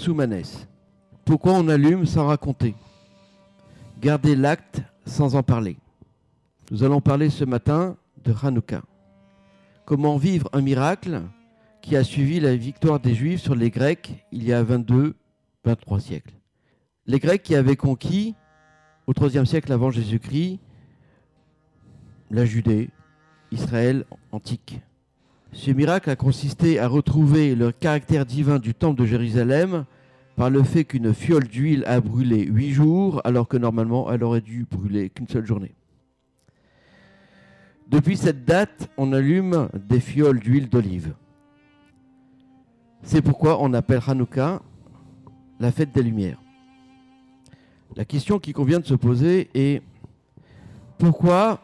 Pirsou Manès. Pourquoi on allume sans raconter? Garder l'acte sans en parler. Nous allons parler ce matin de Hanouka. Comment vivre un miracle qui a suivi la victoire des Juifs sur les Grecs il y a 22-23 siècles? Les Grecs qui avaient conquis, au IIIe siècle avant Jésus-Christ, la Judée, Israël antique. Ce miracle a consisté à retrouver le caractère divin du temple de Jérusalem par le fait qu'une fiole d'huile a brûlé huit jours, alors que normalement elle aurait dû brûler qu'une seule journée. Depuis cette date, on allume des fioles d'huile d'olive. C'est pourquoi on appelle Hanouka la fête des Lumières. La question qui convient de se poser est pourquoi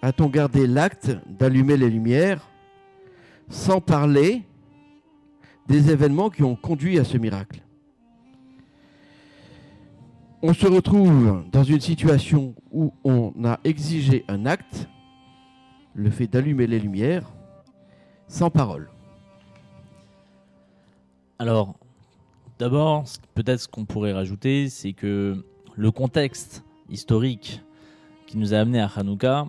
a-t-on gardé l'acte d'allumer les lumières sans parler des événements qui ont conduit à ce miracle On se retrouve dans une situation où on a exigé un acte, le fait d'allumer les lumières, sans parole. Alors, d'abord, peut-être ce qu'on pourrait rajouter, c'est que le contexte historique qui nous a amené à Hanouka,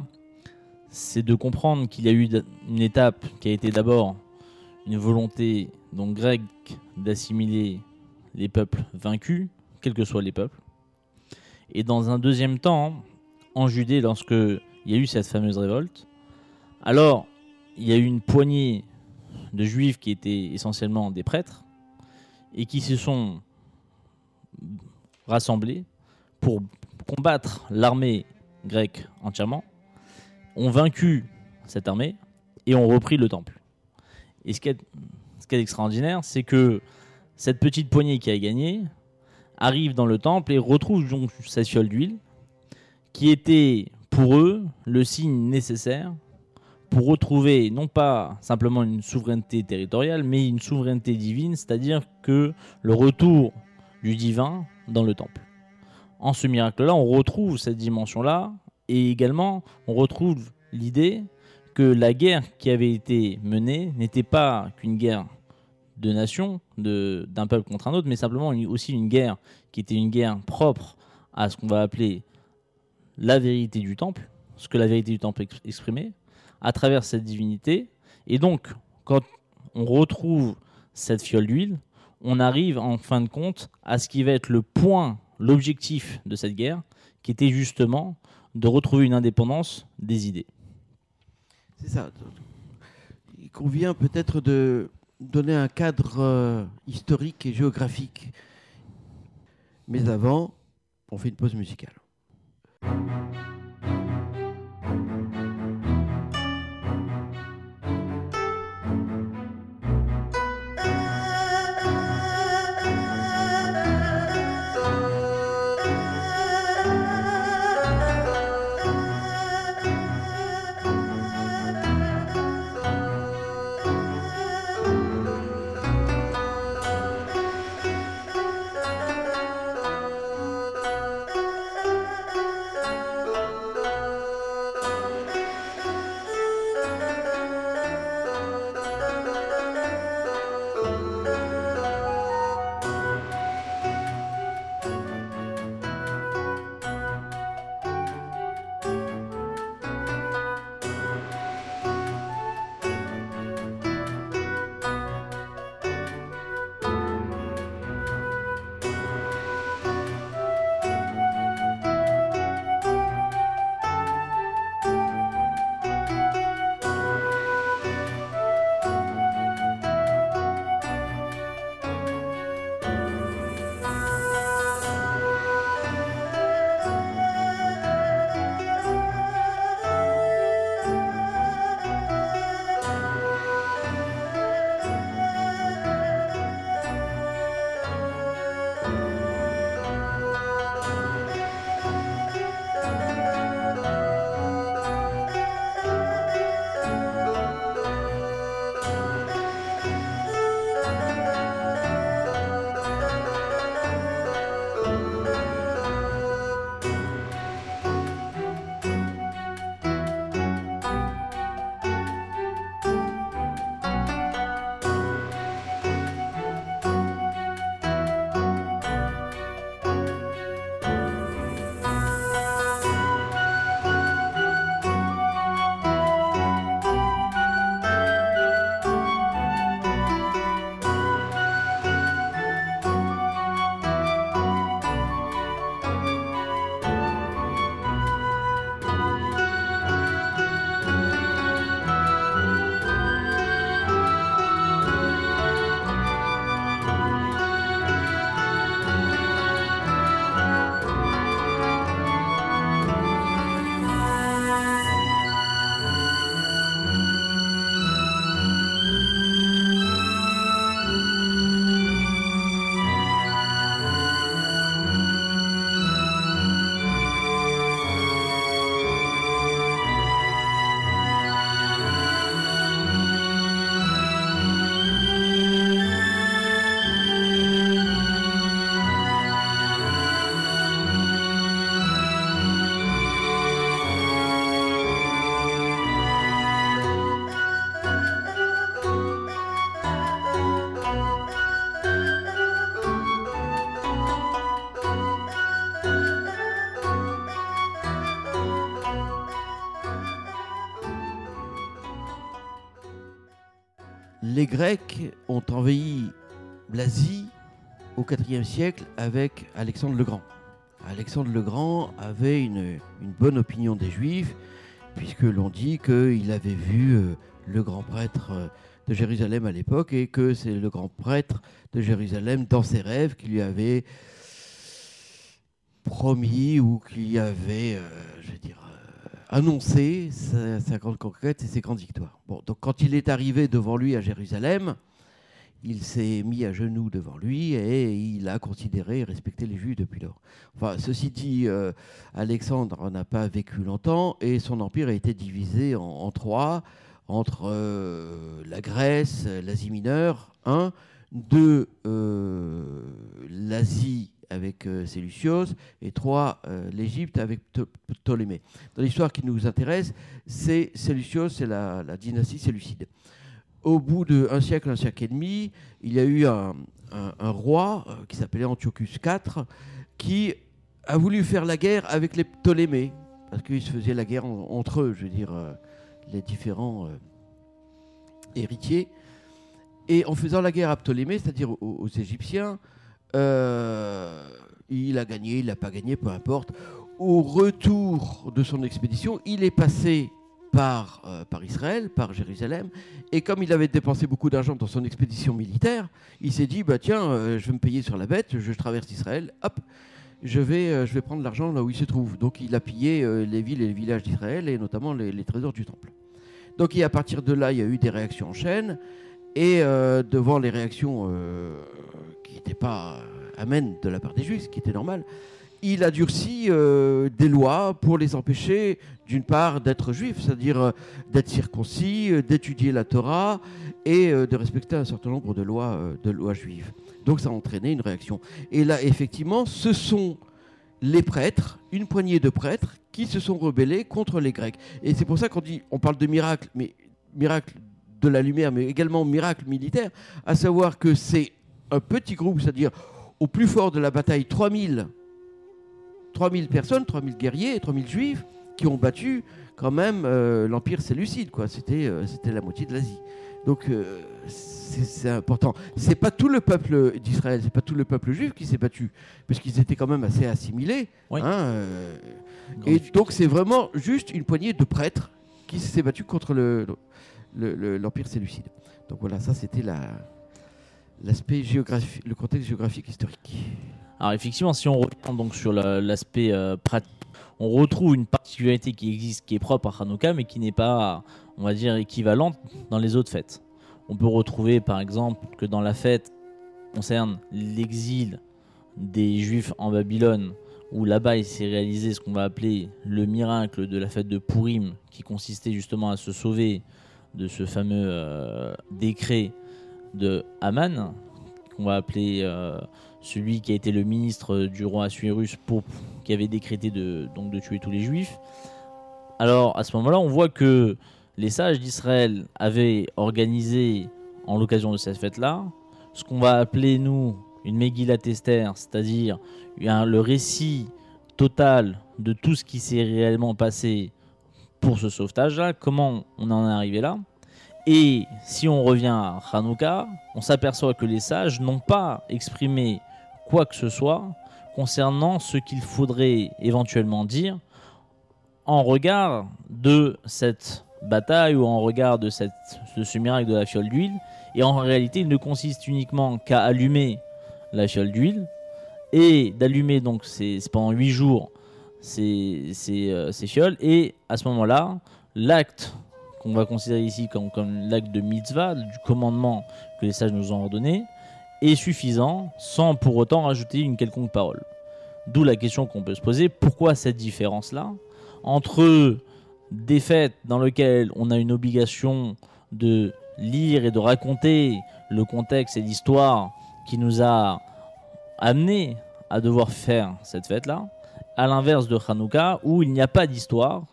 c'est de comprendre qu'il y a eu une étape qui a été d'abord une volonté donc grecque d'assimiler les peuples vaincus, quels que soient les peuples. Et dans un deuxième temps, en Judée, lorsque il y a eu cette fameuse révolte, alors il y a eu une poignée de juifs qui étaient essentiellement des prêtres et qui se sont rassemblés pour combattre l'armée grecque entièrement, ont vaincu cette armée et ont repris le temple. Et ce qui est, extraordinaire, c'est que cette petite poignée qui a gagné arrive dans le temple et retrouve donc sa fiole d'huile, qui était pour eux le signe nécessaire pour retrouver non pas simplement une souveraineté territoriale, mais une souveraineté divine, c'est-à-dire que le retour du divin dans le temple. En ce miracle-là, on retrouve cette dimension-là, et également on retrouve l'idée que la guerre qui avait été menée n'était pas qu'une guerre de nation, d'un peuple contre un autre, mais simplement aussi une guerre qui était une guerre propre à ce qu'on va appeler la vérité du temple, ce que la vérité du temple exprimait, à travers cette divinité. Et donc, quand on retrouve cette fiole d'huile, on arrive en fin de compte à ce qui va être le point, l'objectif de cette guerre, qui était justement de retrouver une indépendance des idées. C'est ça. Il convient peut-être de donner un cadre euh, historique et géographique. Mais avant, on fait une pause musicale. Les Grecs ont envahi l'Asie au IVe siècle avec Alexandre le Grand. Alexandre le Grand avait une, bonne opinion des Juifs, puisque l'on dit qu'il avait vu euh, le grand prêtre euh, de Jérusalem à l'époque et que c'est le grand prêtre de Jérusalem dans ses rêves qui lui avait promis ou qui avait, euh, je veux dire, annoncé sa, sa grande conquête et ses grandes victoires. Bon, donc quand il est arrivé devant lui à Jérusalem, il s'est mis à genoux devant lui et il a considéré et respecté les Juifs depuis lors. Enfin, ceci dit, euh, Alexandre n'a pas vécu longtemps et son empire a été divisé en, en trois entre euh, la Grèce, l'Asie mineure, un, deux, euh, l'Asie avec euh, et trois, euh, l'Égypte avec Pto- Ptolémée. Dans l'histoire qui nous intéresse, c'est Séleucios, c'est la, dynastie séleucide. Au bout d'un siècle, un siècle et demi, il y a eu un, roi euh, qui s'appelait Antiochus IV qui a voulu faire la guerre avec les Ptolémées, parce qu'ils se faisaient la guerre en- entre eux, je veux dire, euh, les différents héritiers. Et en faisant la guerre à Ptolémée, c'est-à-dire aux Égyptiens, euh, il a gagné, il n'a pas gagné, peu importe. Au retour de son expédition, il est passé par, euh, par Israël, par Jérusalem, et comme il avait dépensé beaucoup d'argent dans son expédition militaire, il s'est dit, bah tiens, euh, je vais me payer sur la bête, je traverse Israël, hop, je vais, je vais prendre l'argent là où il se trouve. Donc il a pillé les villes et les villages d'Israël, et notamment les, trésors du temple. Donc à partir de là, il y a eu des réactions en chaîne, et devant les réactions n'étaient pas euh, amènes de la part des Juifs, ce qui était normal, il a durci euh, des lois pour les empêcher, d'une part, d'être juifs, c'est-à-dire euh, d'être circoncis, d'étudier la Torah et de respecter un certain nombre de lois, de lois juives. Donc ça a entraîné une réaction. Et là, effectivement, ce sont les prêtres, une poignée de prêtres, qui se sont rebellés contre les Grecs. Et c'est pour ça qu'on dit, on parle de miracle, mais miracle de la lumière, mais également miracle militaire, à savoir que c'est un petit groupe, c'est-à-dire au plus fort de la bataille, 3000 3000 personnes, 3000 guerriers et 3000 juifs qui ont battu quand même euh, l'Empire séleucide. C'était euh, c'était la moitié de l'Asie. Donc euh, c'est important. C'est pas tout le peuple d'Israël, c'est pas tout le peuple juif qui s'est battu, parce qu'ils étaient quand même assez assimilés. Oui. hein, et donc c'est vraiment juste une poignée de prêtres qui s'est battu contre le- le- le- l'Empire séleucide. Donc voilà, ça c'était la l'aspect géographique, le contexte géographique historique. Alors effectivement, si on revient donc sur la- l'aspect euh, pratique, on retrouve une particularité qui existe, qui est propre à Hanouka, mais qui n'est pas, on va dire, équivalente dans les autres fêtes. On peut retrouver par exemple que dans la fête concerne l'exil des Juifs en Babylone, où là-bas il s'est réalisé ce qu'on va appeler le miracle de la fête de Purim, qui consistait justement à se sauver de ce fameux euh, décret de Haman, qu'on va appeler euh, celui qui a été le ministre du roi Assuérus qui avait décrété de, donc de tuer tous les juifs. Alors à ce moment-là, on voit que les sages d'Israël avaient organisé, en l'occasion de cette fête-là, ce qu'on va appeler, nous, une Megillat Esther, c'est-à-dire le récit total de tout ce qui s'est réellement passé pour ce sauvetage-là, comment on en est arrivé là. Et si on revient à Hanouka, on s'aperçoit que les sages n'ont pas exprimé quoi que ce soit concernant ce qu'il faudrait éventuellement dire en regard de cette bataille ou en regard de, ce miracle de la fiole d'huile. Et en réalité, il ne consiste uniquement qu'à allumer la fiole d'huile et d'allumer donc pendant huit jours ces, ces, euh, ces fioles. Et à ce moment-là, l'acte qu'on va considérer ici comme, l'acte de mitzvah, du commandement que les sages nous ont ordonné, est suffisant sans pour autant rajouter une quelconque parole. D'où la question qu'on peut se poser, pourquoi cette différence-là entre des fêtes dans lesquelles on a une obligation de lire et de raconter le contexte et l'histoire qui nous a amené à devoir faire cette fête-là, à l'inverse de Hanouka où il n'y a pas d'histoire,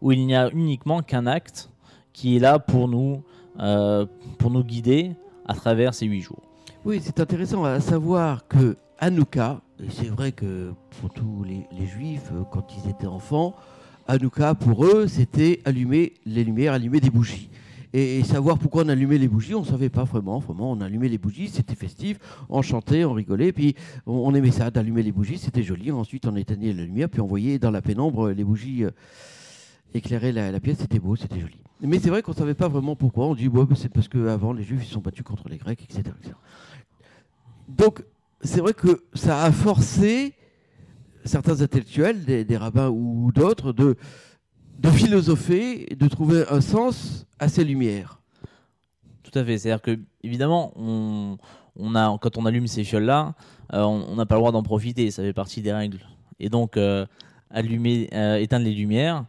où il n'y a uniquement qu'un acte qui est là pour nous, euh, pour nous guider à travers ces huit jours. Oui, c'est intéressant à savoir que Hanouka, c'est vrai que pour tous les, juifs, euh, quand ils étaient enfants, Hanouka, pour eux, c'était allumer les lumières, allumer des bougies. et, savoir pourquoi on allumait les bougies, on savait pas vraiment. Vraiment, on allumait les bougies, c'était festif, on chantait, on rigolait, puis on, on aimait ça d'allumer les bougies, c'était joli. Ensuite, on éteignait la lumière, puis on voyait dans la pénombre les bougies euh, éclairer la, la pièce, c'était beau, c'était joli. Mais c'est vrai qu'on savait pas vraiment pourquoi. On dit ouais, c'est parce qu'avant les Juifs ils se sont battus contre les Grecs, etc. etc. Donc c'est vrai que ça a forcé certains intellectuels, des, des rabbins ou d'autres, de, de philosopher, et de trouver un sens à ces lumières. Tout à fait. C'est-à-dire que, évidemment, on, on a, quand on allume ces fioles-là, euh, on on n'a pas le droit d'en profiter. Ça fait partie des règles. Et donc, euh, allumer, euh, éteindre les lumières,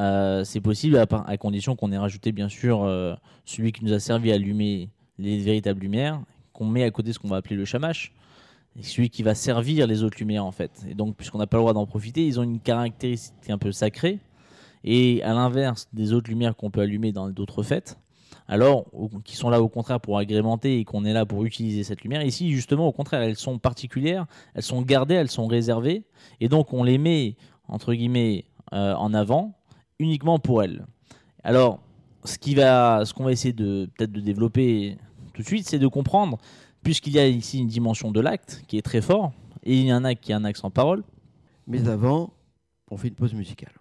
euh, c'est possible à, condition qu'on ait rajouté, bien sûr, euh, celui qui nous a servi à allumer les véritables lumières, qu'on met à côté ce qu'on va appeler le shamash. Et celui qui va servir les autres lumières, en fait. Et donc, puisqu'on n'a pas le droit d'en profiter, ils ont une caractéristique un peu sacrée. Et à l'inverse des autres lumières qu'on peut allumer dans d'autres fêtes, alors qui sont là au contraire pour agrémenter et qu'on est là pour utiliser cette lumière. Ici, justement, au contraire, elles sont particulières, elles sont gardées, elles sont réservées, et donc on les met entre guillemets euh, en avant uniquement pour elles. Alors, ce qu'on va essayer de peut-être de développer tout de suite, c'est de comprendre, puisqu'il y a ici une dimension de l'acte qui est très fort, et il y a un acte qui a un axe en parole. Mais avant, on fait une pause musicale.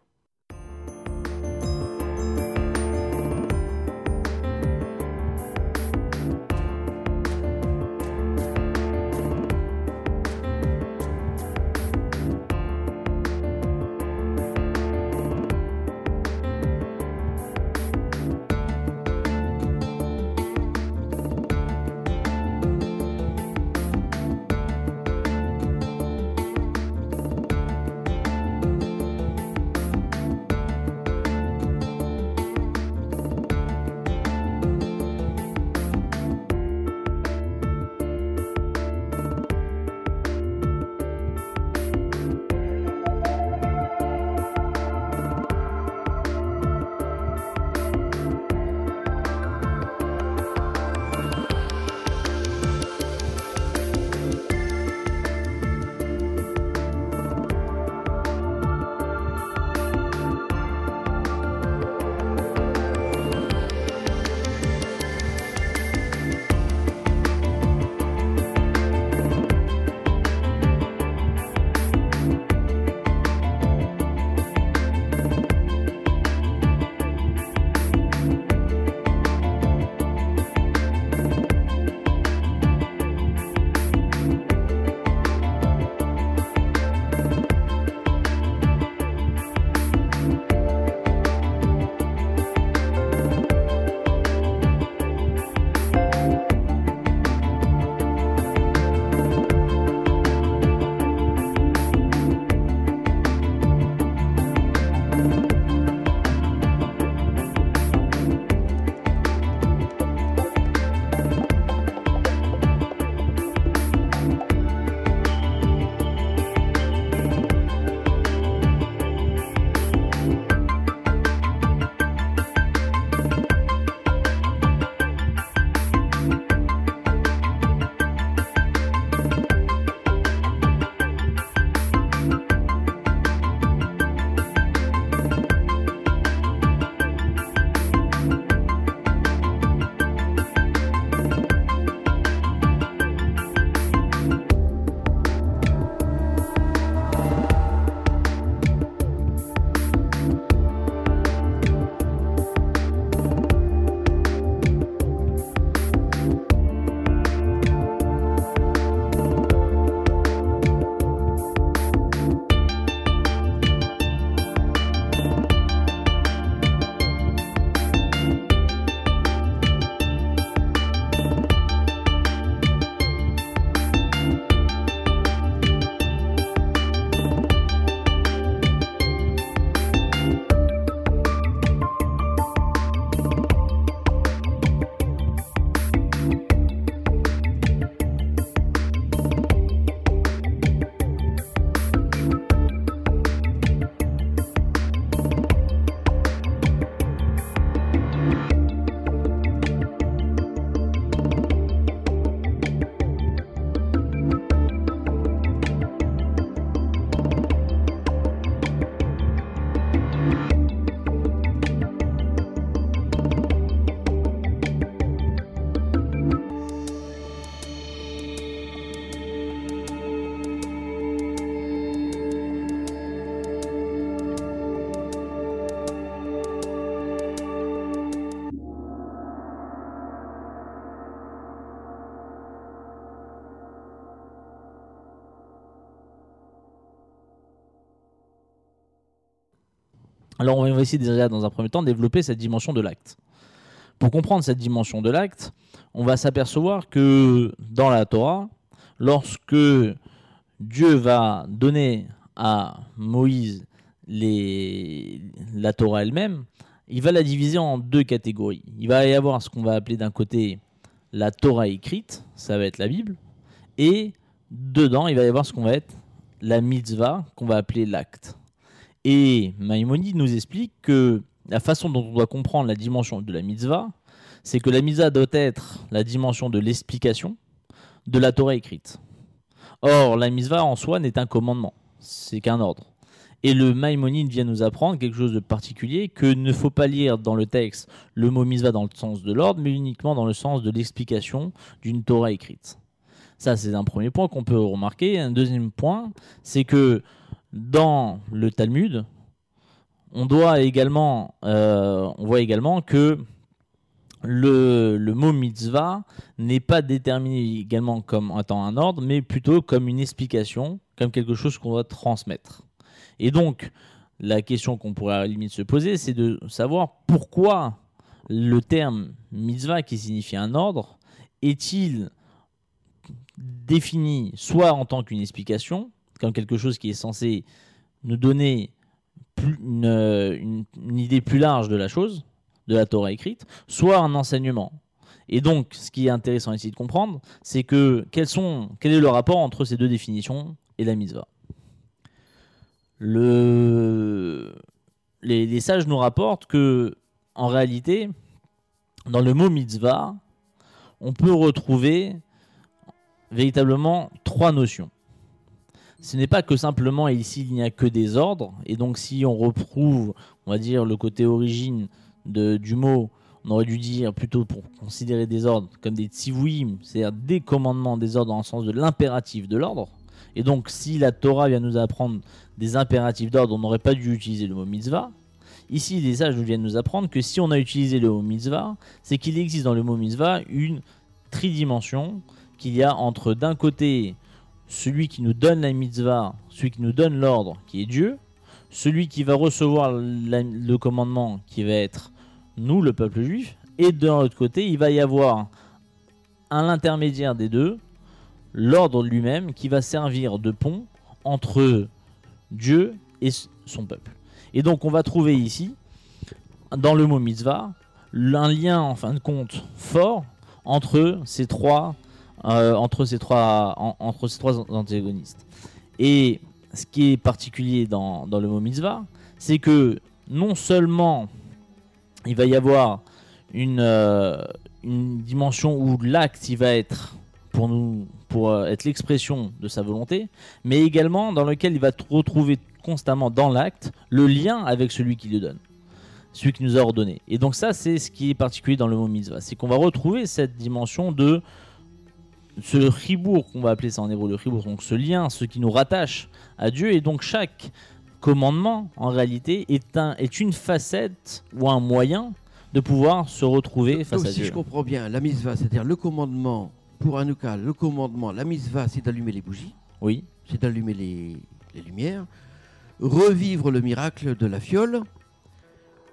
Alors on va essayer déjà dans un premier temps de développer cette dimension de l'acte. Pour comprendre cette dimension de l'acte, on va s'apercevoir que dans la Torah, lorsque Dieu va donner à Moïse la Torah elle-même, il va la diviser en deux catégories. Il va y avoir ce qu'on va appeler d'un côté la Torah écrite, ça va être la Bible, et dedans, il va y avoir ce qu'on va être la mitzvah, qu'on va appeler l'acte. Et Maïmonide nous explique que la façon dont on doit comprendre la dimension de la mitzvah, c'est que la mitzvah doit être la dimension de l'explication de la Torah écrite. Or, la mitzvah en soi n'est un commandement, c'est qu'un ordre. Et le Maïmonide vient nous apprendre quelque chose de particulier, que ne faut pas lire dans le texte le mot mitzvah dans le sens de l'ordre, mais uniquement dans le sens de l'explication d'une Torah écrite. Ça, c'est un premier point qu'on peut remarquer. Un deuxième point, c'est que dans le Talmud, euh, on voit également que le, le mot mitzvah n'est pas déterminé également comme étant un ordre, mais plutôt comme une explication, comme quelque chose qu'on doit transmettre. Et donc, la question qu'on pourrait à la limite se poser, c'est de savoir pourquoi le terme mitzvah, qui signifie un ordre, est-il défini soit en tant qu'une explication, comme quelque chose qui est censé nous donner une, idée plus large de la chose, de la Torah écrite, soit un enseignement. Et donc, ce qui est intéressant ici de comprendre, c'est que quel est le rapport entre ces deux définitions et la mitzvah? Le... les, les, sages nous rapportent que, en réalité, dans le mot mitzvah, on peut retrouver véritablement trois notions. Ce n'est pas que simplement ici il n'y a que des ordres, et donc si on retrouve, on va dire, le côté origine de, du mot, on aurait dû dire plutôt pour considérer des ordres comme des tzivouim, c'est-à-dire des commandements, des ordres dans le sens de l'impératif de l'ordre. Et donc si la Torah vient nous apprendre des impératifs d'ordre, on n'aurait pas dû utiliser le mot mitzvah. Ici, les sages viennent nous apprendre que si on a utilisé le mot mitzvah, c'est qu'il existe dans le mot mitzvah une tridimension qu'il y a entre d'un côté celui qui nous donne la mitzvah, celui qui nous donne l'ordre, qui est Dieu, celui qui va recevoir le commandement, qui va être nous, le peuple juif, et de l'autre côté, il va y avoir à l'intermédiaire des deux, l'ordre lui-même, qui va servir de pont entre Dieu et son peuple. Et donc on va trouver ici, dans le mot mitzvah, un lien en fin de compte fort entre ces trois euh, entre, ces trois, entre ces trois antagonistes. Et ce qui est particulier dans, dans le mot mitzvah, c'est que non seulement il va y avoir une, euh, une dimension où l'acte va être pour nous pour euh, être l'expression de sa volonté, mais également dans lequel il va retrouver constamment dans l'acte le lien avec celui qui le donne, celui qui nous a ordonné. Et donc ça, c'est ce qui est particulier dans le mot mitzvah, c'est qu'on va retrouver cette dimension de ce ribourg qu'on va appeler ça en hébreu le ribourg, donc ce lien, ce qui nous rattache à Dieu, et donc chaque commandement en réalité est, un, est une facette ou un moyen de pouvoir se retrouver face à si Dieu. Si je comprends bien, la misva, c'est-à-dire le commandement pour Hanouka, le commandement, la misva, c'est d'allumer les bougies. Oui. C'est d'allumer les, les lumières, revivre le miracle de la fiole.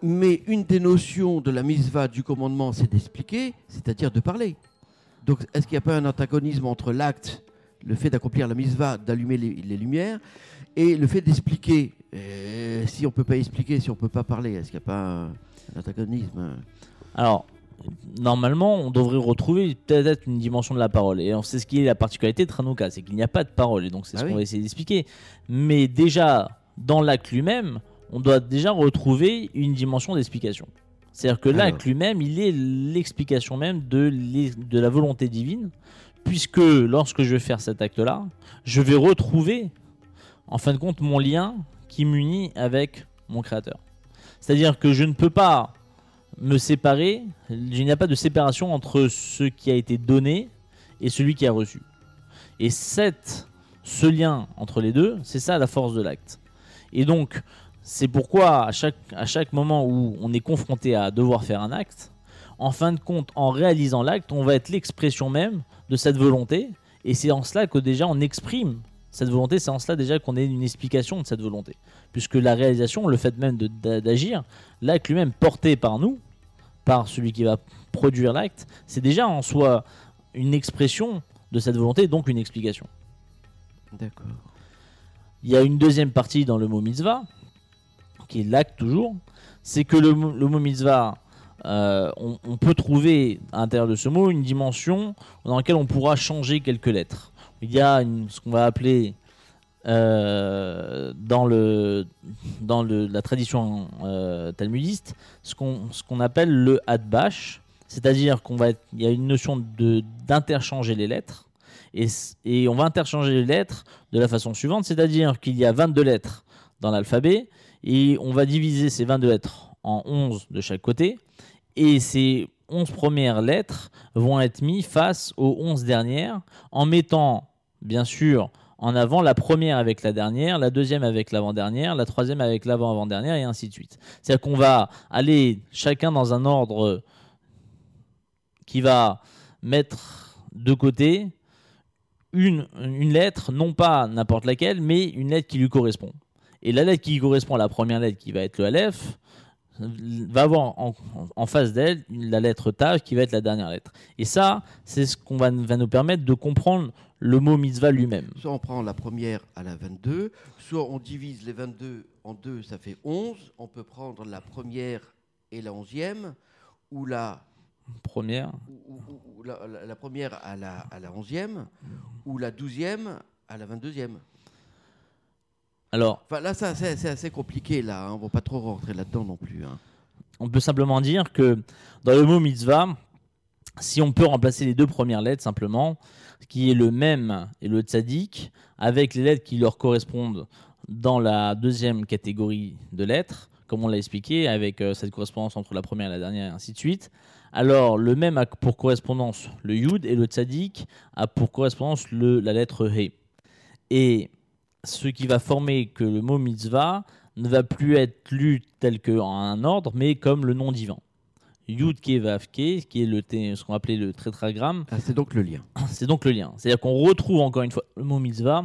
Mais une des notions de la misva du commandement, c'est d'expliquer, c'est-à-dire de parler. Donc, est-ce qu'il n'y a pas un antagonisme entre l'acte, le fait d'accomplir la misva, d'allumer les, lumières, et le fait d'expliquer euh, Si on ne peut pas expliquer, si on ne peut pas parler, est-ce qu'il n'y a pas un, antagonisme Alors, normalement, on devrait retrouver peut-être une dimension de la parole. Et c'est ce qui est la particularité de Tranouka, c'est qu'il n'y a pas de parole. Et donc, c'est ce ah qu'on va essayer d'expliquer. Mais déjà, dans l'acte lui-même, on doit déjà retrouver une dimension d'explication. C'est-à-dire que l'acte lui-même, il est l'explication même de, de la volonté divine, puisque lorsque je vais faire cet acte-là, je vais retrouver, en fin de compte, mon lien qui m'unit avec mon Créateur. C'est-à-dire que je ne peux pas me séparer, il n'y a pas de séparation entre ce qui a été donné et celui qui a reçu. Et cette, ce lien entre les deux, c'est ça la force de l'acte. Et donc, c'est pourquoi à chaque, à chaque moment où on est confronté à devoir faire un acte, en fin de compte, en réalisant l'acte, on va être l'expression même de cette volonté. Et c'est en cela que déjà on exprime cette volonté, c'est en cela déjà qu'on ait une explication de cette volonté. Puisque la réalisation, le fait même d'agir, l'acte lui-même porté par nous, par celui qui va produire l'acte, c'est déjà en soi une expression de cette volonté, donc une explication. D'accord. Il y a une deuxième partie dans le mot mitzvah, qui est l'acte toujours. C'est que le, mot- mitzvah, euh, on, peut trouver à l'intérieur de ce mot une dimension dans laquelle on pourra changer quelques lettres. Il y a ce qu'on va appeler euh, dans, le, dans le- la tradition euh, talmudiste ce qu'on qu'on appelle le hadbash, c'est-à-dire qu'on va il y a une notion d'interchanger les lettres et, et on va interchanger les lettres de la façon suivante, c'est-à-dire qu'il y a 22 lettres dans l'alphabet et on va diviser ces 22 lettres en 11 de chaque côté et ces 11 premières lettres vont être mises face aux 11 dernières en mettant bien sûr en avant la première avec la dernière, la deuxième avec l'avant-dernière, la troisième avec l'avant-avant-dernière et ainsi de suite. C'est-à-dire qu'on va aller chacun dans un ordre qui va mettre de côté une, une lettre, non pas n'importe laquelle, mais une lettre qui lui correspond. Et la lettre qui correspond à la première lettre, qui va être le Aleph, va avoir en, en face d'elle la lettre Tav, qui va être la dernière lettre. Et ça, c'est ce qu'on va, va nous permettre de comprendre le mot mitzvah lui-même. Soit on prend la première à la 22, soit on divise les 22 en deux, ça fait 11. On peut prendre la première et la onzième, ou la, Première. ou- ou- ou la, la- première à la, à la onzième, ou la douzième à la 22e. Alors, Enfin, là, ça, c'est c'est assez compliqué, là. hein. On ne va pas trop rentrer là-dedans non plus. hein. on peut simplement dire que dans le mot mitzvah, si on peut remplacer les deux premières lettres simplement, qui est le même et le tzaddik, avec les lettres qui leur correspondent dans la deuxième catégorie de lettres, comme on l'a expliqué, avec euh, cette correspondance entre la première et la dernière, et ainsi de suite. Alors, le même a pour correspondance le yud et le tzaddik a pour correspondance le, la lettre he. Et ce qui va former que le mot mitzvah ne va plus être lu tel qu'en un ordre, mais comme le nom divin. Yud Ke Vav Ke, qui est le, ce qu'on appelait le tétragramme, Ah, c'est donc le lien. c'est donc le lien. C'est-à-dire qu'on retrouve encore une fois le mot mitzvah,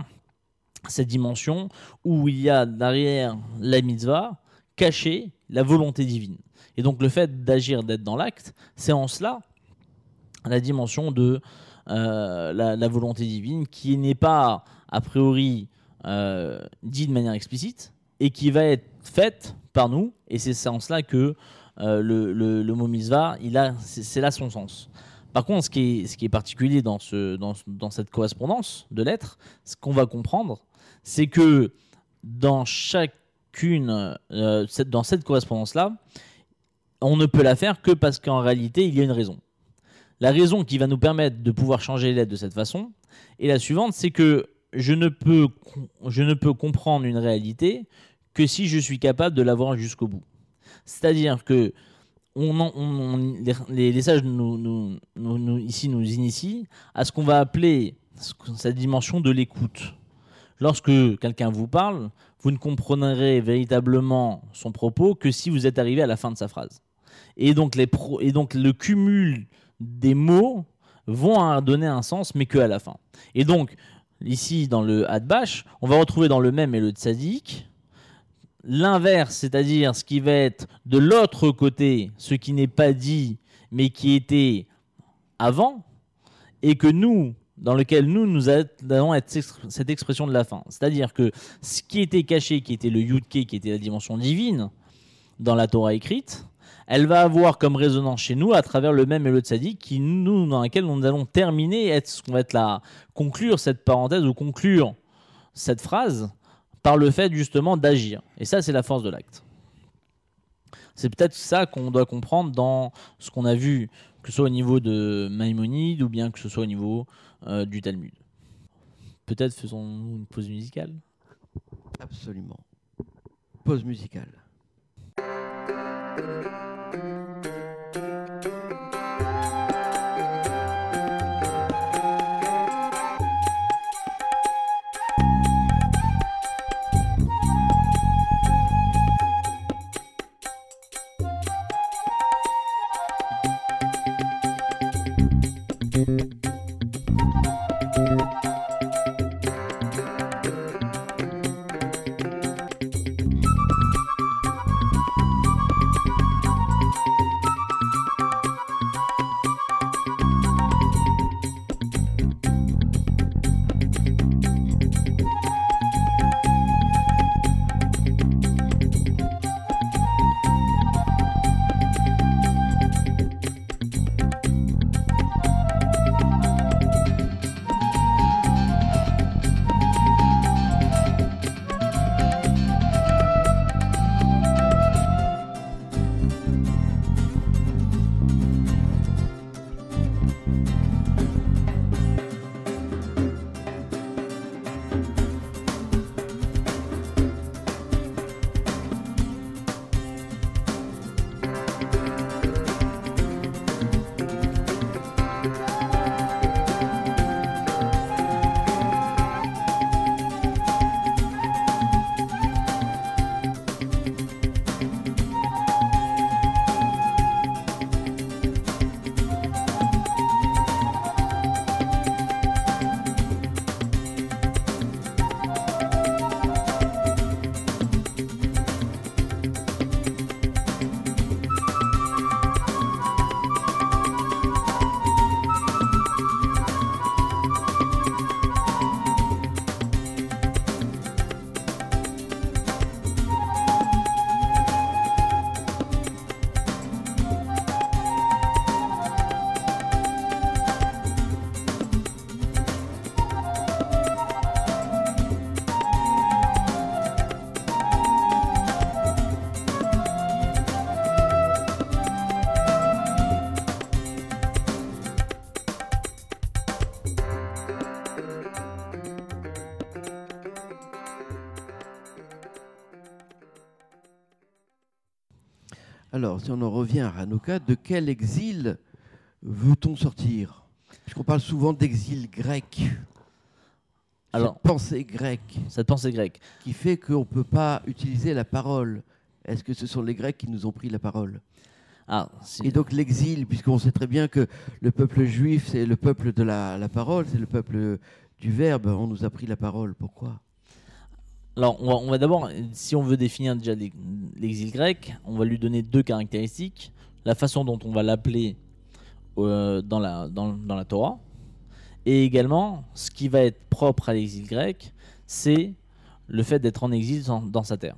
cette dimension où il y a derrière la mitzvah cachée la volonté divine. Et donc le fait d'agir, d'être dans l'acte, c'est en cela la dimension de euh, la, la volonté divine qui n'est pas a priori dit de manière explicite et qui va être faite par nous. Et c'est en cela que euh, le, le- le mot mitzvah, il a, c'est là son sens. Par contre, ce qui est, ce qui est particulier dans, ce, dans, dans cette correspondance de lettres, ce qu'on va comprendre, c'est que dans chacune, euh, cette- dans cette correspondance-là, on ne peut la faire que parce qu'en réalité, il y a une raison. La raison qui va nous permettre de pouvoir changer les lettres de cette façon est la suivante, c'est que je ne, peux, je ne peux comprendre une réalité que si je suis capable de la voir jusqu'au bout. C'est-à-dire que les, sages nous, nous- ici nous initient à ce qu'on va appeler cette dimension de l'écoute. Lorsque quelqu'un vous parle, vous ne comprendrez véritablement son propos que si vous êtes arrivé à la fin de sa phrase. Et donc, les pro- et donc le cumul des mots vont donner un sens, mais que à la fin. Et donc, ici, dans le Hadbash, on va retrouver dans le même et le Tzadik l'inverse, c'est-à-dire ce qui va être de l'autre côté, ce qui n'est pas dit, mais qui était avant, et que nous, dans lequel nous, nous ex- cette expression de la fin. C'est-à-dire que ce qui était caché, qui était le Yudke, qui était la dimension divine, dans la Torah écrite, elle va avoir comme résonance chez nous à travers le même et le tzaddik qui nous dans laquelle nous allons terminer être ce qu'on va être là conclure cette parenthèse ou conclure cette phrase par le fait justement d'agir et ça c'est la force de l'acte c'est peut-être ça qu'on doit comprendre dans ce qu'on a vu que ce soit au niveau de Maïmonide ou bien que ce soit au niveau euh, du Talmud peut-être faisons-nous une pause musicale? Absolument. Pause musicale. thank you Alors, si on en revient à Hanouka, de quel exil veut-on sortir? Puisqu'on parle souvent d'exil grec. Alors- Cette pensée grecque Cette pensée grecque. qui fait qu'on ne peut pas utiliser la parole. Est-ce que ce sont les Grecs qui nous ont pris la parole? Ah, Et donc l'exil, puisqu'on sait très bien que le peuple juif, c'est le peuple de la, la parole, c'est le peuple du verbe, on nous a pris la parole. Pourquoi? Alors, on va, d'abord, si on veut définir déjà l'ex- l'exil grec, on va lui donner deux caractéristiques. La façon dont on va l'appeler euh, dans, la, dans, dans la Torah. Et également, ce qui va être propre à l'exil grec, c'est le fait d'être en exil dans, dans sa terre.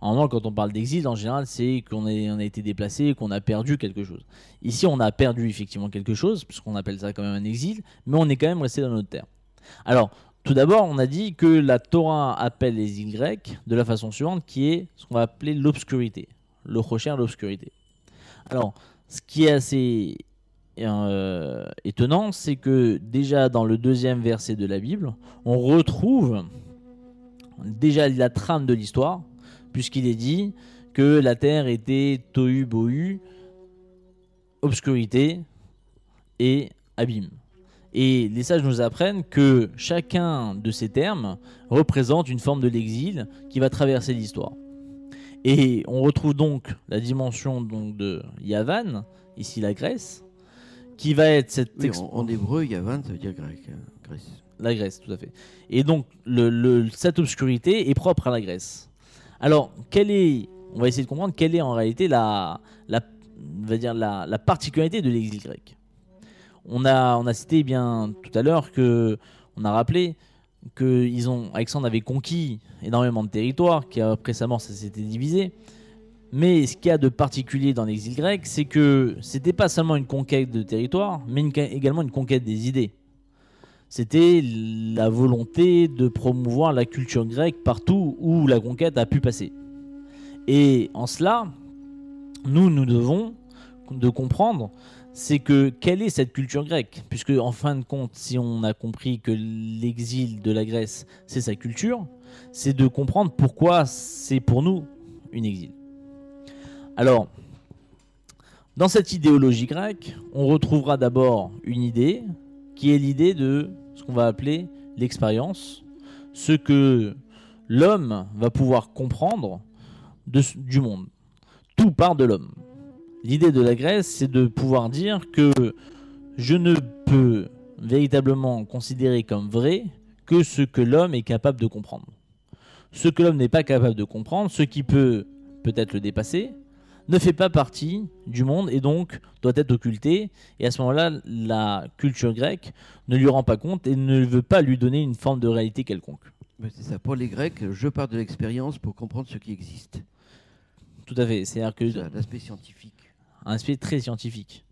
En moment, quand on parle d'exil, en général, c'est qu'on on a été déplacé, qu'on a perdu quelque chose. Ici, on a perdu effectivement quelque chose, puisqu'on appelle ça quand même un exil, mais on est quand même resté dans notre terre. Alors, tout d'abord, on a dit que la Torah appelle les îles grecques de la façon suivante, qui est ce qu'on va appeler l'obscurité. Le rocher, l'obscurité. Alors, ce qui est assez euh, étonnant, c'est que déjà dans le deuxième verset de la Bible, on retrouve déjà la trame de l'histoire, puisqu'il est dit que la terre était tohu bohu, obscurité et abîme. Et les sages nous apprennent que chacun de ces termes représente une forme de l'exil qui va traverser l'histoire. Et on retrouve donc la dimension donc de Yavan, ici la Grèce, qui va être cette Oui, en, en hébreu, Yavan, ça veut dire grec. hein, Grèce. la Grèce, tout à fait. Et donc, le- le- cette obscurité est propre à la Grèce. Alors, quelle est, on va essayer de comprendre quelle est en réalité la, la, on va dire la, la particularité de l'exil grec. On a, on a cité bien tout à l'heure que, on a rappelé que ils ont, Alexandre avait conquis énormément de territoires, qui a- récemment ça s'était divisé. Mais ce qu'il y a de particulier dans l'exil grec, c'est que c'était pas seulement une conquête de territoire, mais également une conquête des idées c'était la volonté de promouvoir la culture grecque partout où la conquête a pu passer. Et en cela, nous, nous devons de comprendre, c'est que quelle est cette culture grecque? Puisque en fin de compte, si on a compris que l'exil de la Grèce, c'est sa culture, c'est de comprendre pourquoi c'est pour nous une exil. Alors, dans cette idéologie grecque, on retrouvera d'abord une idée qui est l'idée de ce qu'on va appeler l'expérience, ce que l'homme va pouvoir comprendre du monde. Tout part de l'homme. L'idée de la Grèce, c'est de pouvoir dire que je ne peux véritablement considérer comme vrai que ce que l'homme est capable de comprendre. Ce que l'homme n'est pas capable de comprendre, ce qui peut peut-être le dépasser, ne fait pas partie du monde et donc doit être occulté. Et à ce moment-là, la culture grecque ne lui rend pas compte et ne veut pas lui donner une forme de réalité quelconque. Mais c'est ça. Pour les Grecs, je pars de l'expérience pour comprendre ce qui existe. Tout à fait. C'est-à-dire que l'aspect scientifique. Un aspect très scientifique.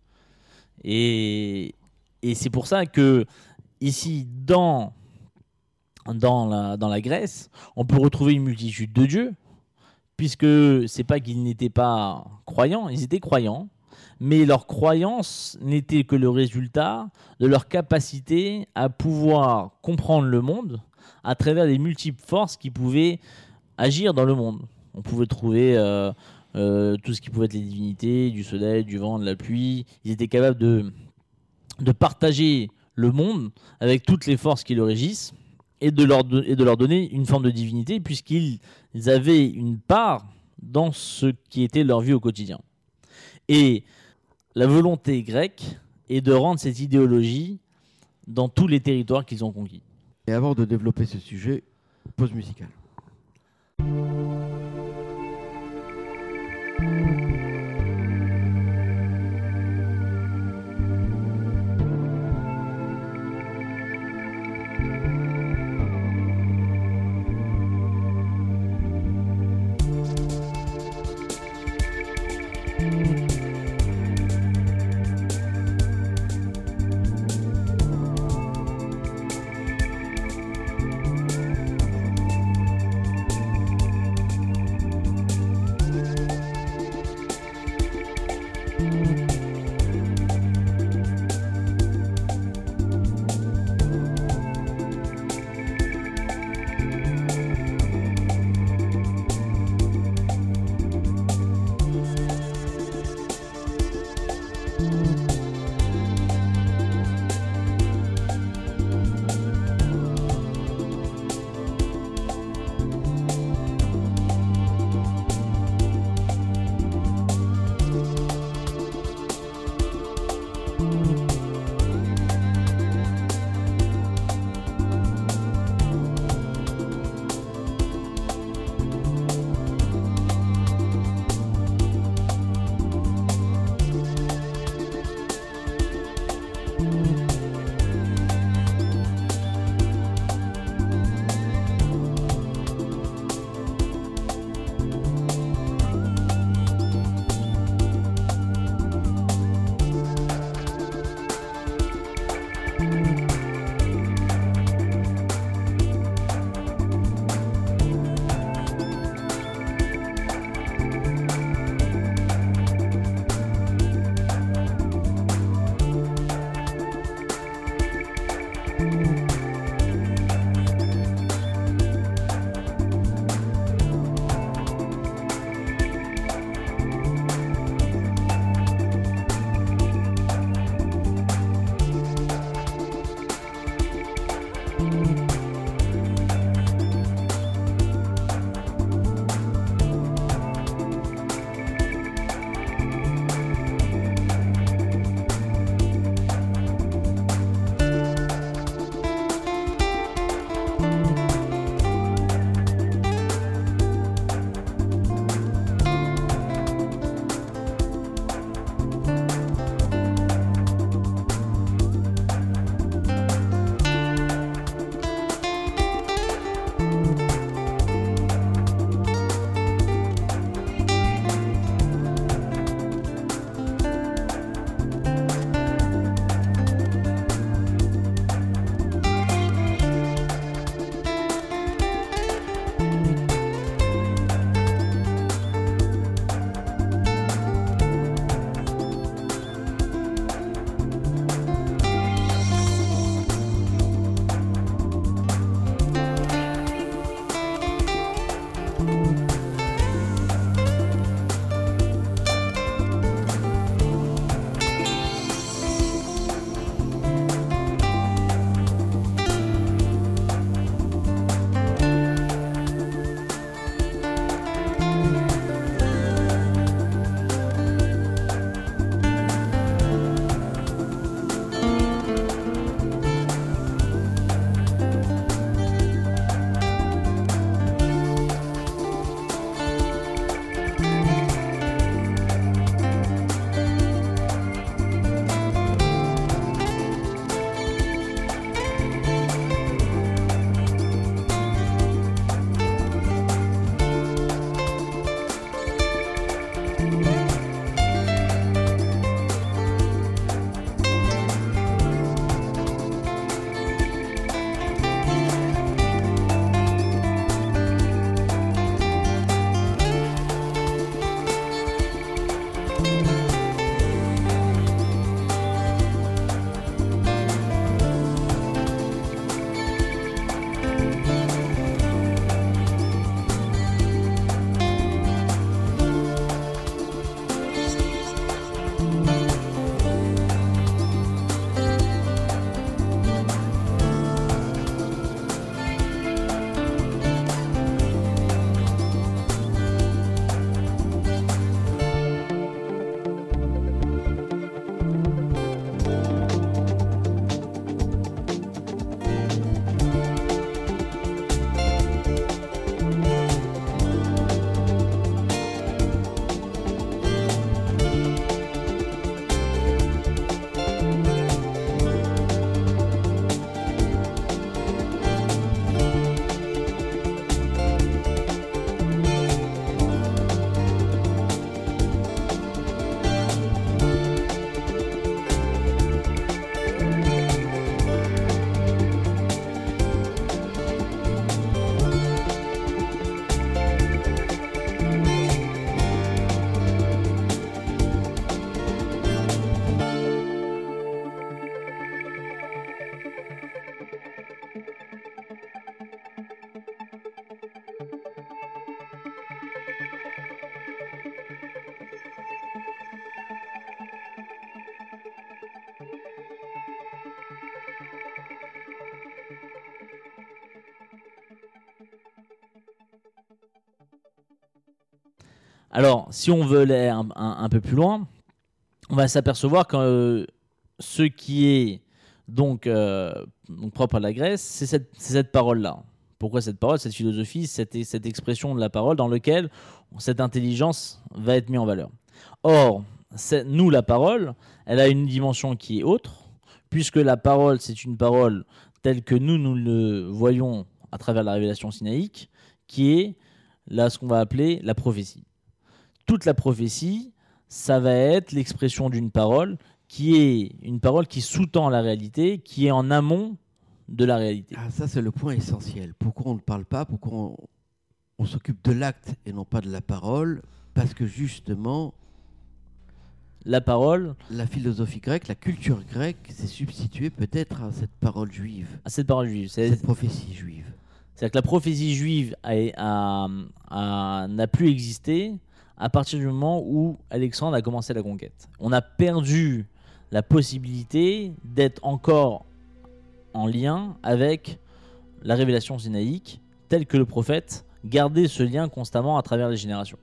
Et, et c'est pour ça que ici, dans, dans, la, dans la Grèce, on peut retrouver une multitude de dieux, puisque c'est pas qu'ils n'étaient pas croyants, ils étaient croyants, mais leur croyance n'était que le résultat de leur capacité à pouvoir comprendre le monde à travers les multiples forces qui pouvaient agir dans le monde. On pouvait trouver euh, euh, tout ce qui pouvait être les divinités, du soleil, du vent, de la pluie. Ils étaient capables de, de partager le monde avec toutes les forces qui le régissent et de leur, et de leur donner une forme de divinité puisqu'ils avaient une part dans ce qui était leur vie au quotidien. Et la volonté grecque est de rendre cette idéologie dans tous les territoires qu'ils ont conquis. Et avant de développer ce sujet, pause musicale. Thank you. Alors, si on veut aller un, peu plus loin, on va s'apercevoir que euh, ce qui est donc, euh, donc propre à la Grèce, c'est cette, parole-là. Pourquoi cette parole, cette philosophie, cette, expression de la parole dans laquelle cette intelligence va être mise en valeur? Or, nous, la parole, elle a une dimension qui est autre, puisque la parole, c'est une parole telle que nous, nous le voyons à travers la révélation sinaïque, qui est là ce qu'on va appeler la prophétie. Toute la prophétie, ça va être l'expression d'une parole qui est une parole qui sous-tend la réalité, qui est en amont de la réalité. Ah, ça, c'est le point essentiel. Pourquoi on ne parle pas? Pourquoi on, on s'occupe de l'acte et non pas de la parole? Parce que justement, La parole, la philosophie grecque, la culture grecque s'est substituée peut-être à cette parole juive, à cette parole juive, c'est- cette prophétie juive. C'est-à-dire que la prophétie juive n'a plus existé à partir du moment où Alexandre a commencé la conquête. On a perdu la possibilité d'être encore en lien avec la révélation sinaïque, telle que le prophète gardait ce lien constamment à travers les générations.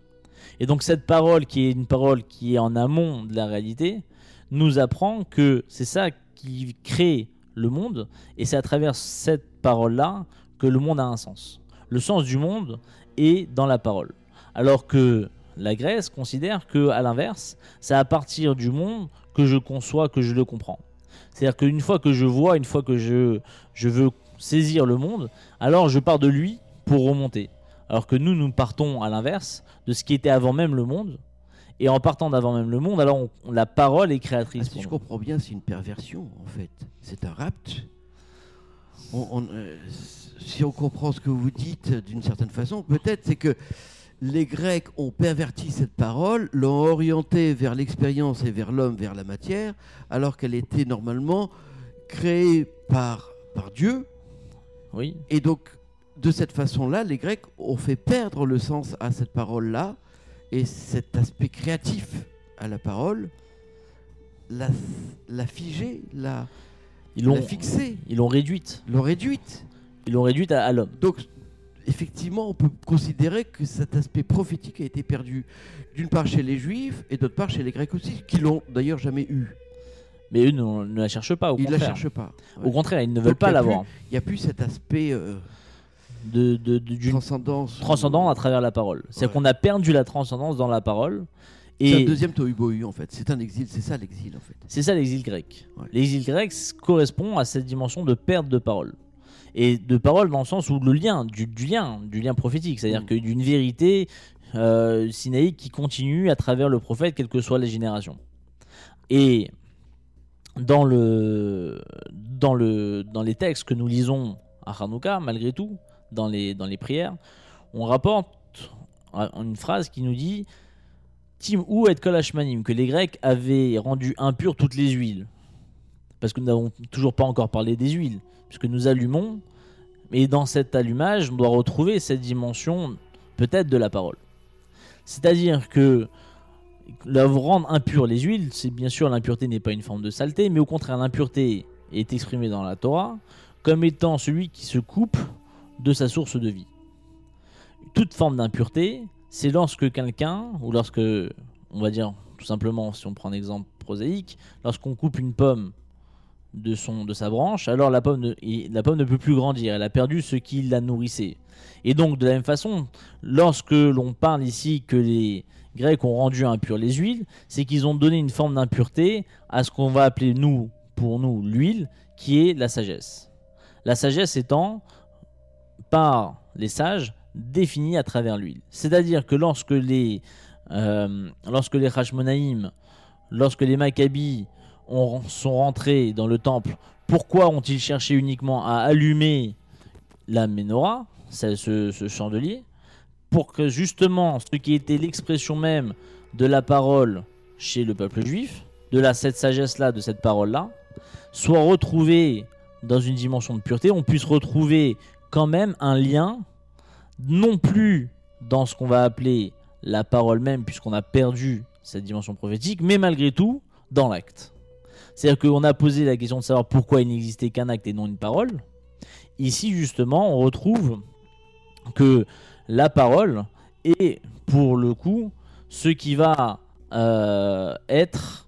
Et donc cette parole, qui est une parole qui est en amont de la réalité, nous apprend que c'est ça qui crée le monde, et c'est à travers cette parole-là que le monde a un sens. Le sens du monde est dans la parole. Alors que la Grèce considère que, à l'inverse, c'est à partir du monde que je conçois, que je le comprends. C'est-à-dire qu'une fois que je vois, une fois que je, je veux saisir le monde, alors je pars de lui pour remonter. Alors que nous, nous partons à l'inverse de ce qui était avant même le monde. Et en partant d'avant même le monde, alors on- la parole est Ah, créatrice. si pour je nous. comprends bien, c'est une perversion en fait. C'est un rapt. On- on, euh, si on comprend ce que vous dites d'une certaine façon, peut-être c'est que les Grecs ont perverti cette parole, l'ont orientée vers l'expérience et vers l'homme, vers la matière, alors qu'elle était normalement créée par, par Dieu. Oui, Et donc, de cette façon-là, les Grecs ont fait perdre le sens à cette parole-là et cet aspect créatif à la parole, la, la figer, la, ils l'ont fixer, ils l'ont réduite. l'ont réduite. Ils l'ont réduite à, à l'homme. Donc, effectivement, on peut considérer que cet aspect prophétique a été perdu, d'une part chez les Juifs et d'autre part chez les Grecs aussi, qui l'ont d'ailleurs jamais eu. Mais eux ne, ne la cherchent pas, au Ils ne la contraire. cherchent pas. Au contraire, ils ne veulent Donc, pas l'avoir. Il n'y a plus cet aspect euh, De, de, transcendance. transcendance à travers la parole. C'est-à-dire Ouais. qu'on a perdu la transcendance dans la parole. C'est un deuxième tohu en fait. C'est un exil, c'est ça l'exil en fait. c'est ça l'exil grec. Ouais. L'exil grec correspond à cette dimension de perte de parole. Et de parole dans le sens où le lien, du, du lien, du lien prophétique, c'est-à-dire Mm. que d'une vérité euh, sinaïque qui continue à travers le prophète, quelles que soient les générations. Et dans, le, dans, le, dans les textes que nous lisons à Hanouka, malgré tout, dans les, dans les prières, on rapporte une phrase qui nous dit Tim ou et kol que les Grecs avaient rendu impures toutes les huiles. Parce que nous n'avons toujours pas encore parlé des huiles, puisque nous allumons, mais dans cet allumage, on doit retrouver cette dimension peut-être de la parole. C'est-à-dire que la rendre impure les huiles, c'est bien sûr l'impureté n'est pas une forme de saleté, mais au contraire l'impureté est exprimée dans la Torah comme étant celui qui se coupe de sa source de vie. Toute forme d'impureté, c'est lorsque quelqu'un, ou lorsque, on va dire tout simplement, si on prend un exemple prosaïque, lorsqu'on coupe une pomme de, son, de sa branche, alors la pomme, ne, la pomme ne peut plus grandir, elle a perdu ce qui la nourrissait. Et donc, de la même façon, lorsque l'on parle ici que les Grecs ont rendu impures les huiles, c'est qu'ils ont donné une forme d'impureté à ce qu'on va appeler, nous, pour nous, l'huile, qui est la sagesse. La sagesse étant, par les sages, définie à travers l'huile. C'est-à-dire que lorsque les, euh, lorsque les Hashmonaïm, lorsque les Maccabis ont- sont rentrés dans le temple, pourquoi ont-ils cherché uniquement à allumer la menorah, ce, ce- chandelier, pour que justement ce qui était l'expression même de la parole chez le peuple juif, de cette sagesse-là, de cette parole-là, soit retrouvée dans une dimension de pureté, on puisse retrouver quand même un lien, non plus dans ce qu'on va appeler la parole même, puisqu'on a perdu cette dimension prophétique, mais malgré tout dans l'acte. C'est-à-dire qu'on a posé la question de savoir pourquoi il n'existait qu'un acte et non une parole. Ici, justement, on retrouve que la parole est, pour le coup, ce qui va euh, être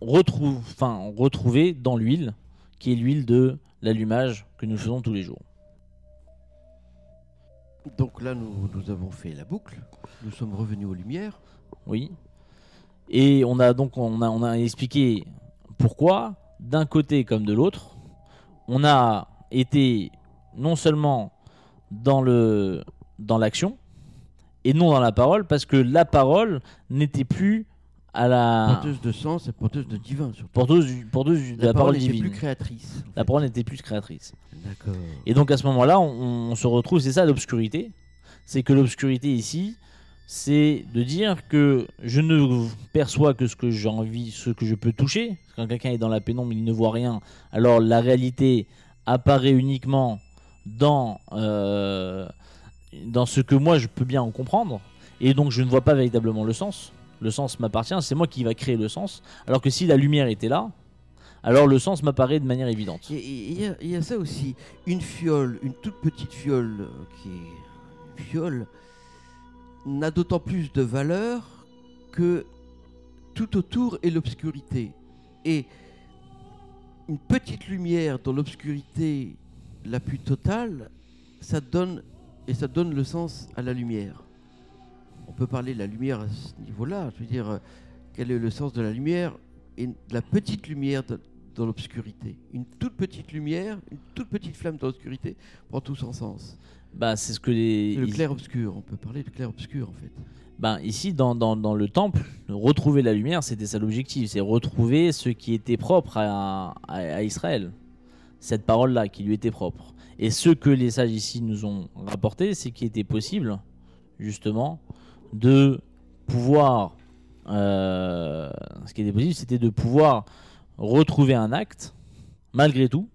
enfin, retrouvé dans l'huile, qui est l'huile de l'allumage que nous faisons tous les jours. Donc là, nous, nous avons fait la boucle. Nous sommes revenus aux Lumières. Oui. Et on a donc on a, on a expliqué pourquoi, d'un côté comme de l'autre, on a été non seulement dans le dans l'action et non dans la parole, parce que la parole n'était plus à la Porteuse de sens et porteuse de divin, surtout. porteuse, du- porteuse du- de la, parole, n'était divine. plus créatrice. en La fait. parole n'était plus créatrice. D'accord. Et donc à ce moment-là, on, on se retrouve, c'est ça l'obscurité. C'est que l'obscurité ici, c'est de dire que je ne perçois que ce que j'ai envie, ce que je peux toucher. Quand quelqu'un est dans la pénombre, il ne voit rien. Alors la réalité apparaît uniquement dans, euh, dans ce que moi je peux bien en comprendre. Et donc je ne vois pas véritablement le sens. Le sens m'appartient, c'est moi qui va créer le sens. Alors que si la lumière était là, alors le sens m'apparaît de manière évidente. Il y, y a ça aussi. Une fiole, une toute petite fiole euh, qui est une fiole, n'a d'autant plus de valeur que tout autour est l'obscurité. Et une petite lumière dans l'obscurité la plus totale, ça donne et ça donne le sens à la lumière. On peut parler de la lumière à ce niveau-là. Je veux dire, euh, quel est le sens de la lumière? Et de la petite lumière dans l'obscurité. Une toute petite lumière, une toute petite flamme dans l'obscurité prend tout son sens. Bah, c'est ce que les. Le clair-obscur, on peut parler de clair-obscur en fait. Ben, ici, dans, dans, dans le temple, retrouver la lumière, c'était ça l'objectif. C'est retrouver ce qui était propre à, à, à Israël. Cette parole-là, qui lui était propre. Et ce que les sages ici nous ont rapporté, c'est qu'il était possible, justement, de pouvoir. euh, ce qui était possible, c'était de pouvoir retrouver un acte, malgré tout,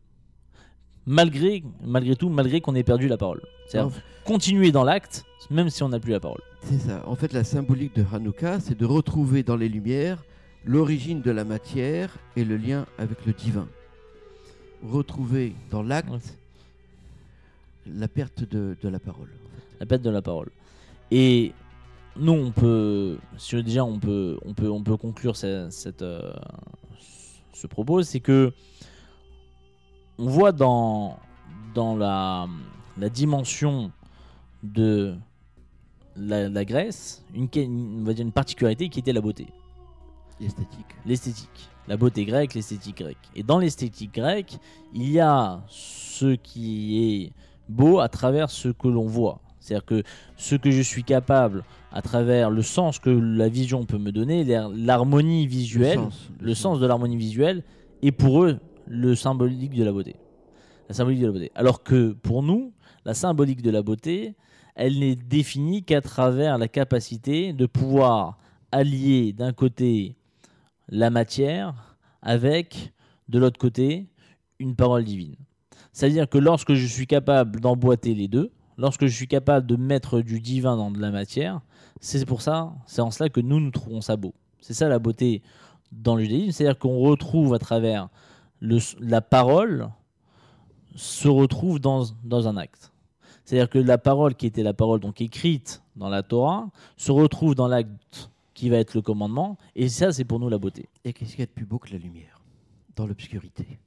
malgré, malgré tout, malgré qu'on ait perdu la parole. C'est-à-dire continuer dans l'acte, même si on n'a plus la parole. C'est ça. En fait, la symbolique de Hanouka, c'est de retrouver dans les lumières l'origine de la matière et le lien avec le divin. Retrouver dans l'acte Ouais. la perte de, de la parole. la perte de la parole. Et nous, on peut, si déjà on peut, on peut, on peut conclure ce, cette, euh, ce propos, c'est que on voit dans, dans la, la dimension de la, la Grèce une, une- on va dire une particularité qui était la beauté Esthétique. l'esthétique. La beauté grecque, l'esthétique grecque. Et dans l'esthétique grecque, il y a ce qui est beau à travers ce que l'on voit. C'est-à-dire que ce que je suis capable, à travers le sens que la vision peut me donner, l'har- l'harmonie visuelle, le sens, de l'harmonie visuelle, est pour eux le symbolique de la beauté. La symbolique de la beauté. Alors que pour nous, la symbolique de la beauté, elle n'est définie qu'à travers la capacité de pouvoir allier d'un côté la matière avec, de l'autre côté, une parole divine. C'est-à-dire que lorsque je suis capable d'emboîter les deux, lorsque je suis capable de mettre du divin dans de la matière, c'est pour ça, c'est en cela que nous nous trouvons ça beau. C'est ça la beauté dans le judaïsme, c'est-à-dire qu'on retrouve à travers la parole, se retrouve dans, dans un acte. C'est-à-dire que la parole qui était la parole donc écrite dans la Torah se retrouve dans l'acte qui va être le commandement, et ça c'est pour nous la beauté. Et qu'est-ce qu'il y a de plus beau que la lumière? Dans l'obscurité.